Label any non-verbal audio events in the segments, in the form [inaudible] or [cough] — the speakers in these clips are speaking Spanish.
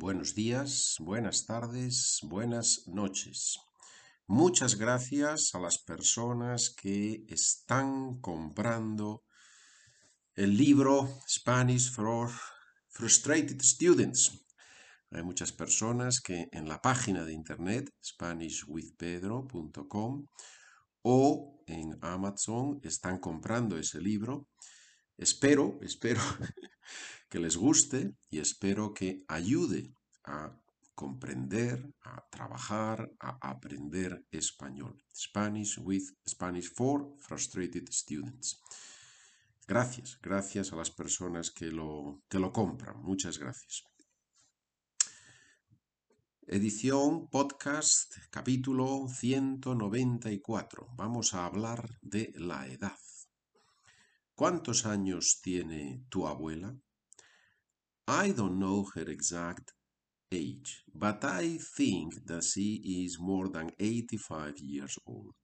buenos días, buenas tardes, buenas noches. Muchas gracias a las personas que están comprando el libro Spanish for Frustrated Students. Hay muchas personas que en la página de internet SpanishWithPedro.com o en Amazon están comprando ese libro. Espero, espero que les guste y espero que ayude a comprender, a trabajar, a aprender español. Spanish with Spanish for frustrated students. Gracias, gracias a las personas que lo, que lo compran. Muchas gracias. Edición podcast capítulo 194. Vamos a hablar de la edad. ¿Cuántos años tiene tu abuela? I don't know her exact age, but I think that she is more than 85 years old.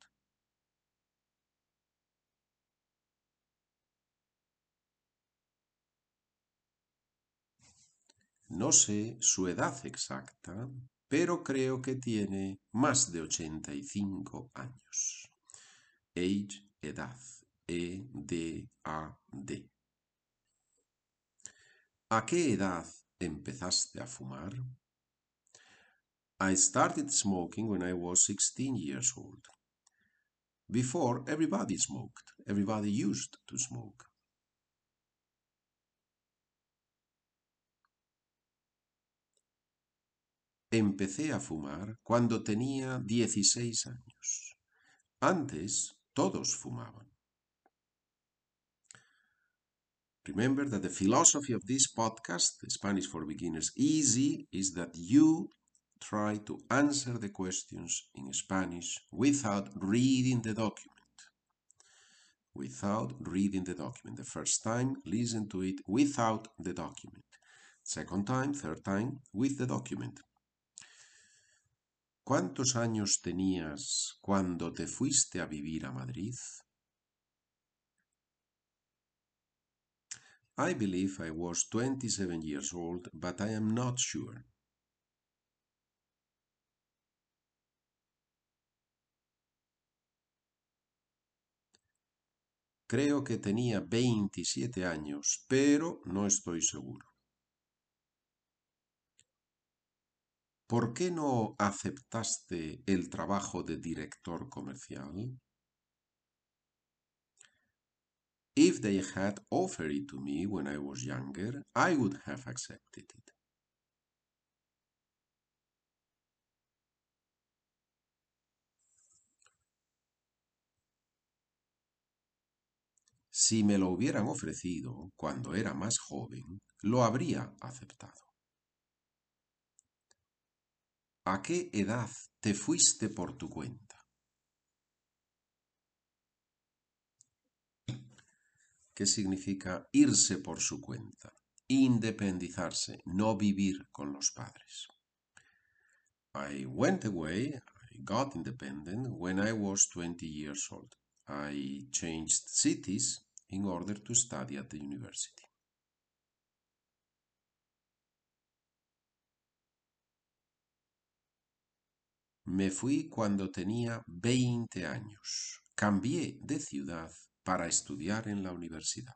No sé su edad exacta, pero creo que tiene más de 85 años. Age, edad, E-D-A-D. ¿A qué edad empezaste a fumar? I started smoking when I was 16 years old. Before, everybody smoked. Everybody used to smoke. Empecé a fumar cuando tenía 16 años. Antes, todos fumaban. Remember that the philosophy of this podcast, Spanish for Beginners Easy, is that you try to answer the questions in Spanish without reading the document. Without reading the document. The first time, listen to it without the document. Second time, third time, with the document. ¿Cuántos años tenías cuando te fuiste a vivir a Madrid? I believe I was 27 years old, but I am not sure. Creo que tenía 27 años, pero no estoy seguro. ¿Por qué no aceptaste el trabajo de director comercial? If they had offered it to me when I was younger, I would have accepted it. Si me lo hubieran ofrecido cuando era más joven, lo habría aceptado. ¿A qué edad te fuiste por tu cuenta? ¿Qué significa irse por su cuenta? Independizarse, no vivir con los padres. I went away, I got independent when I was 20 years old. I changed cities in order to study at the university. Me fui cuando tenía 20 años. Cambié de ciudad para estudiar en la universidad.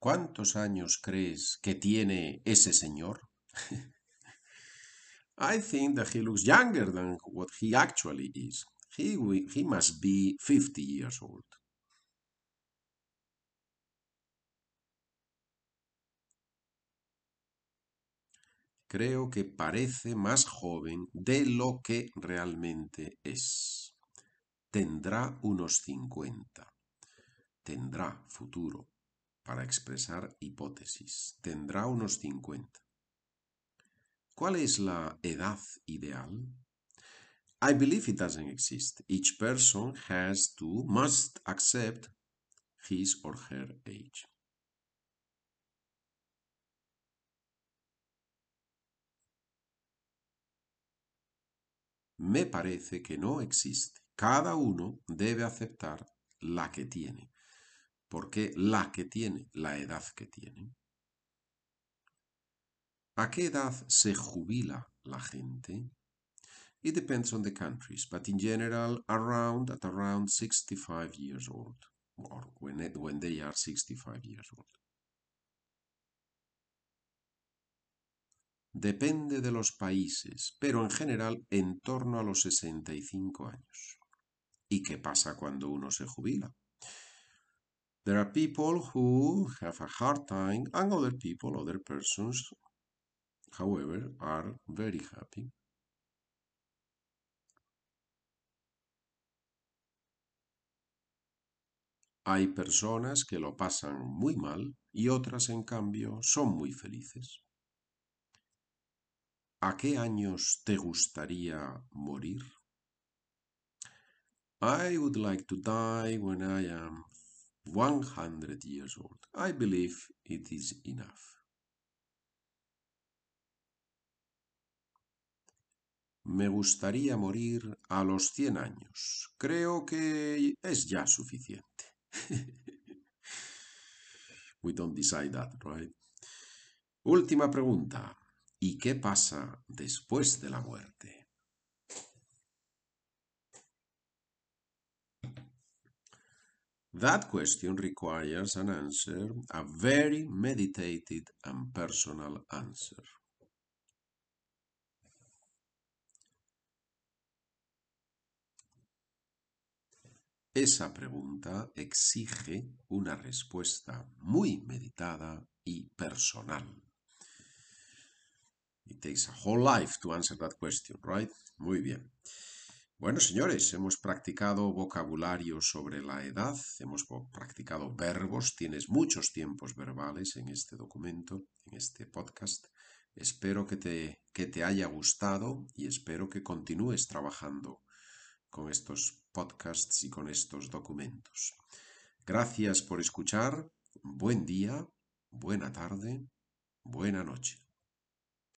¿Cuántos años crees que tiene ese señor? [laughs] I think that he looks younger than what he actually is. He, he must be 50 years old. Creo que parece más joven de lo que realmente es. Tendrá unos 50. Tendrá futuro para expresar hipótesis. Tendrá unos 50. ¿Cuál es la edad ideal? I believe it doesn't exist. Each person has to, must accept his or her age. Me parece que no existe. Cada uno debe aceptar la que tiene, ¿Por qué la que tiene? La edad que tiene. ¿A qué edad se jubila la gente? It depends on the countries, but in general, around at around 65 years old, or when, when they are 65 years old. Depende de los países, pero en general en torno a los 65 años. ¿Y qué pasa cuando uno se jubila? There are people who have a hard time, and other people, other persons, however, are very happy. Hay personas que lo pasan muy mal y otras, en cambio, son muy felices. ¿A qué años te gustaría morir? I would like to die when I am 100 years old. I believe it is enough. Me gustaría morir a los 100 años. Creo que es ya suficiente. [laughs] We don't decide that, right? Última pregunta. ¿Y qué pasa después de la muerte? That question requires an answer, a very meditated and personal answer. Esa pregunta exige una respuesta muy meditada y personal. It takes a whole life to answer that question, right? Muy bien. Bueno, señores, hemos practicado vocabulario sobre la edad, hemos practicado verbos, tienes muchos tiempos verbales en este documento, en este podcast. Espero que te, que te haya gustado y espero que continúes trabajando con estos podcasts y con estos documentos. Gracias por escuchar, buen día, buena tarde, buena noche.